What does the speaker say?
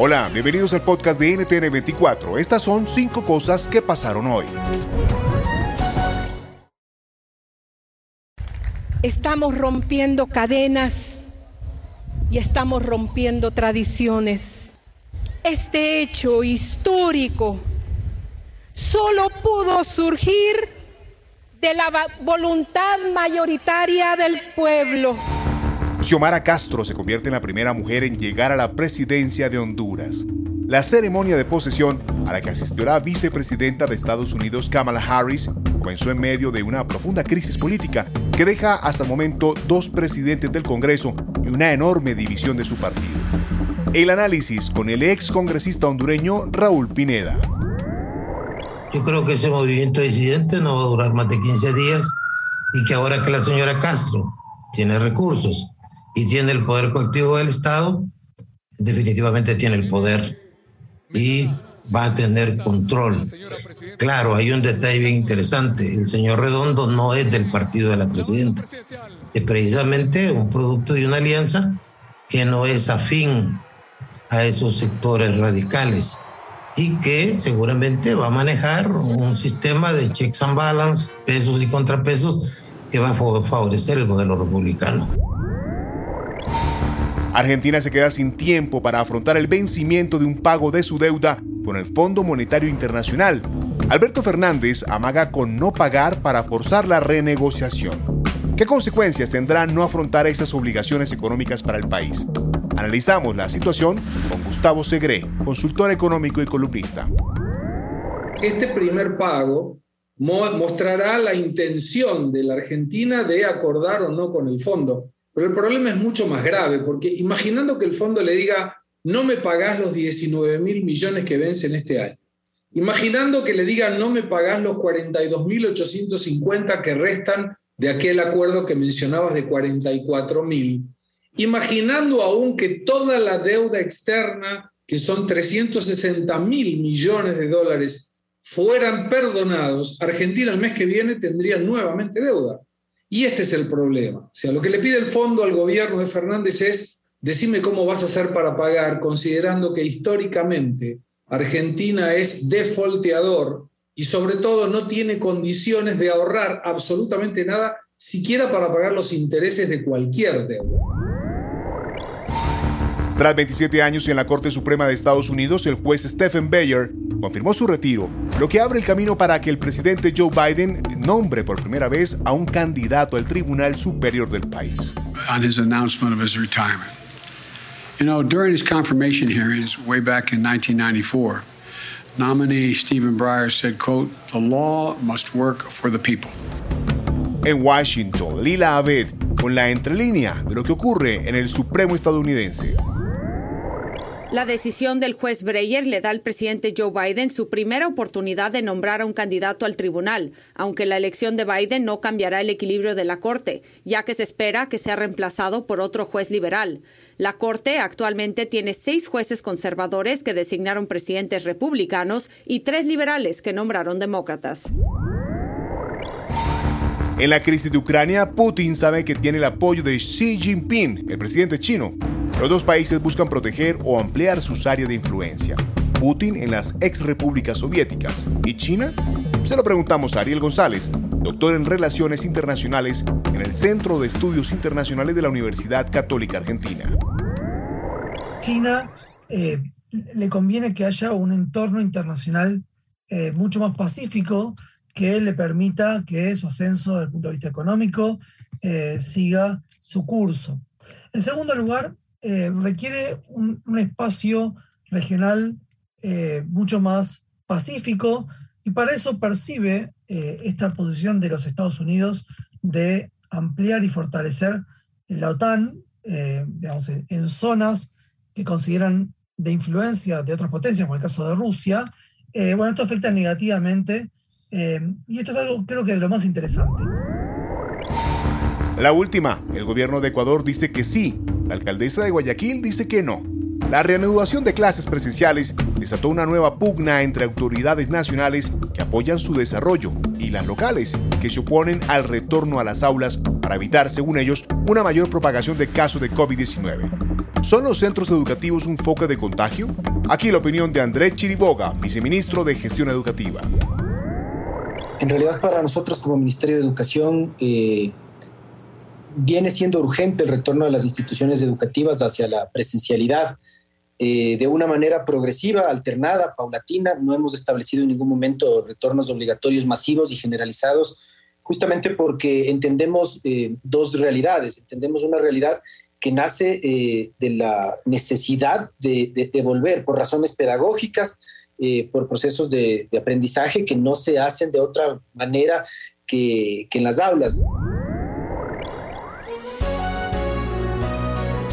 Hola, bienvenidos al podcast de NTN24. Estas son cinco cosas que pasaron hoy. Estamos rompiendo cadenas y estamos rompiendo tradiciones. Este hecho histórico solo pudo surgir de la voluntad mayoritaria del pueblo. Xiomara Castro se convierte en la primera mujer en llegar a la presidencia de Honduras. La ceremonia de posesión, a la que asistió la vicepresidenta de Estados Unidos Kamala Harris, comenzó en medio de una profunda crisis política que deja hasta el momento dos presidentes del Congreso y una enorme división de su partido. El análisis con el ex congresista hondureño Raúl Pineda. Yo creo que ese movimiento disidente no va a durar más de 15 días y que ahora que la señora Castro tiene recursos y tiene el poder colectivo del Estado, definitivamente tiene el poder y va a tener control. Claro, hay un detalle bien interesante. El señor Redondo no es del partido de la presidenta. Es precisamente un producto de una alianza que no es afín a esos sectores radicales y que seguramente va a manejar un sistema de checks and balance, pesos y contrapesos que va a favorecer el modelo republicano. Argentina se queda sin tiempo para afrontar el vencimiento de un pago de su deuda con el Fondo Monetario Internacional. Alberto Fernández amaga con no pagar para forzar la renegociación. ¿Qué consecuencias tendrá no afrontar esas obligaciones económicas para el país? Analizamos la situación con Gustavo Segre, consultor económico y columnista. Este primer pago mostrará la intención de la Argentina de acordar o no con el fondo. Pero el problema es mucho más grave, porque imaginando que el fondo le diga, no me pagás los 19 mil millones que vencen este año, imaginando que le diga, no me pagás los 42.850 que restan de aquel acuerdo que mencionabas de 44 mil, imaginando aún que toda la deuda externa, que son 360 mil millones de dólares, fueran perdonados, Argentina el mes que viene tendría nuevamente deuda. Y este es el problema. O sea, lo que le pide el fondo al gobierno de Fernández es, decime cómo vas a hacer para pagar, considerando que históricamente Argentina es defolteador y sobre todo no tiene condiciones de ahorrar absolutamente nada, siquiera para pagar los intereses de cualquier deuda. Tras 27 años en la Corte Suprema de Estados Unidos, el juez Stephen Bayer confirmó su retiro, lo que abre el camino para que el presidente Joe Biden nombre por primera vez a un candidato al Tribunal Superior del país. On his announcement of his retirement. You know, during his confirmation hearings way back in 1994, nominee Stephen Breyer said, quote, the law must work for the people. En Washington, Lila Abed con la entrelínea de lo que ocurre en el Supremo estadounidense. La decisión del juez Breyer le da al presidente Joe Biden su primera oportunidad de nombrar a un candidato al tribunal, aunque la elección de Biden no cambiará el equilibrio de la Corte, ya que se espera que sea reemplazado por otro juez liberal. La Corte actualmente tiene seis jueces conservadores que designaron presidentes republicanos y tres liberales que nombraron demócratas. En la crisis de Ucrania, Putin sabe que tiene el apoyo de Xi Jinping, el presidente chino. Los dos países buscan proteger o ampliar sus áreas de influencia. Putin en las ex repúblicas soviéticas y China? Se lo preguntamos a Ariel González, doctor en Relaciones Internacionales en el Centro de Estudios Internacionales de la Universidad Católica Argentina. China eh, le conviene que haya un entorno internacional eh, mucho más pacífico que le permita que su ascenso desde el punto de vista económico eh, siga su curso. En segundo lugar, requiere un, espacio regional mucho más pacífico y para eso percibe esta posición de los Estados Unidos de ampliar y fortalecer la OTAN digamos, en zonas que consideran de influencia de otras potencias, como el caso de Rusia, eh, bueno, esto afecta negativamente eh, y esto es algo creo que de lo más interesante. La última, el gobierno de Ecuador dice que sí, la alcaldesa de Guayaquil dice que no. La reanudación de clases presenciales desató una nueva pugna entre autoridades nacionales que apoyan su desarrollo y las locales que se oponen al retorno a las aulas para evitar, según ellos, una mayor propagación de casos de COVID-19. ¿Son los centros educativos un foco de contagio? Aquí la opinión de Andrés Chiriboga, viceministro de Gestión Educativa. En realidad para nosotros como Ministerio de Educación eh, viene siendo urgente el retorno de las instituciones educativas hacia la presencialidad eh, de una manera progresiva, alternada, paulatina. No hemos establecido en ningún momento retornos obligatorios masivos y generalizados, justamente porque entendemos eh, dos realidades. Entendemos una realidad que nace eh, de la necesidad de, volver por razones pedagógicas, por procesos de, aprendizaje que no se hacen de otra manera que en las aulas.